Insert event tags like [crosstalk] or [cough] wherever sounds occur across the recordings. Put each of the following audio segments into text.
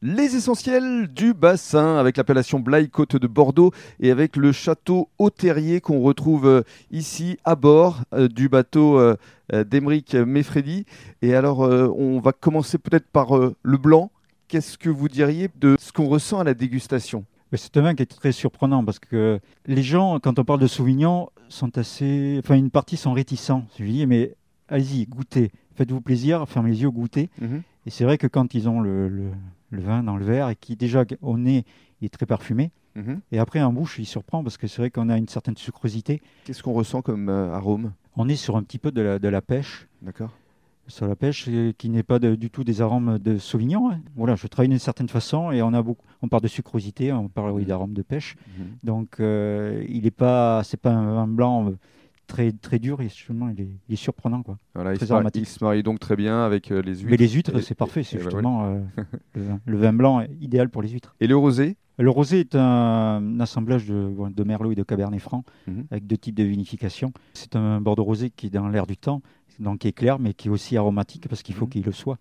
Les essentiels du bassin avec l'appellation Blaye Côte de Bordeaux et avec le château Hautérier qu'on retrouve euh, ici à bord euh, du bateau euh, d'Emeric Meffredi. Et alors, on va commencer peut-être par le blanc. Qu'est-ce que vous diriez de ce qu'on ressent à la dégustation? C'est un vin qui est très surprenant parce que les gens, quand on parle de Sauvignon, sont assez. Enfin, une partie sont réticents. Je dis, mais allez-y, goûtez. Faites-vous plaisir, fermez les yeux, goûtez. Et c'est vrai que quand ils ont le vin dans le verre et qui, déjà, au nez, il est très parfumé. Mhm. Et après, en bouche, il surprend parce que c'est vrai qu'on a une certaine sucrosité. Qu'est-ce qu'on ressent comme euh, arôme? On est sur un petit peu de la, de la pêche. D'accord Sur la pêche, euh, qui n'est pas de- du tout des arômes de Sauvignon. hein. Voilà, je travaille d'une certaine façon et on a beaucoup. On parle de sucrosité, on parle oui, Mhm. d'arômes de pêche. Donc, euh, il n'est pas, c'est pas un vin blanc très très dur. Et justement, il est, il est surprenant quoi. Voilà, il se, marie, il se marie donc très bien avec euh, les huîtres. Mais les huîtres, c'est parfait. C'est bah justement euh, [laughs] le, vin, le vin blanc est idéal pour les huîtres. Et le rosé? Le rosé est un, assemblage de merlot et de cabernet franc Mhm. avec deux types de vinification. C'est un bordeaux rosé qui est dans l'air du temps, donc qui est clair, mais qui est aussi aromatique parce qu'il faut Mhm. qu'il le soit.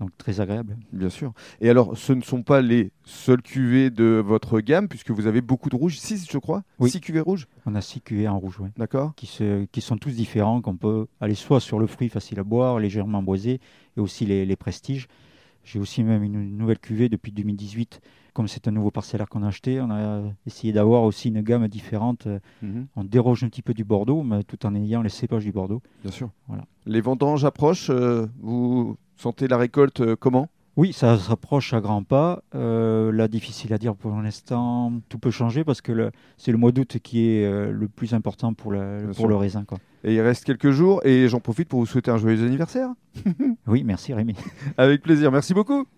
Donc très agréable. Bien sûr. Et alors, ce ne sont pas les seules cuvées de votre gamme, puisque vous avez beaucoup de rouges. Six, je crois. Oui. Six cuvées rouges. On a six cuvées en rouge, ouais, D'accord qui, se, qui sont tous différents, qu'on peut aller soit sur le fruit facile à boire, légèrement boisé, et aussi les, les prestiges. J'ai aussi même une nouvelle cuvée depuis 2018. Comme c'est un nouveau parcellaire qu'on a acheté, on a essayé d'avoir aussi une gamme différente. Mhm. On déroge un petit peu du Bordeaux, mais tout en ayant les cépages du Bordeaux. Bien sûr. Voilà. Les vendanges approchent. euh, vous sentez la récolte euh, comment? Oui, ça se rapproche à grands pas. Euh, là, difficile à dire pour l'instant. Tout peut changer parce que c'est le mois d'août qui est euh, le plus important pour, pour le raisin. Quoi. Et il reste quelques jours. Et j'en profite pour vous souhaiter un joyeux anniversaire. [laughs] Oui, merci Rémi. Avec plaisir. Merci beaucoup.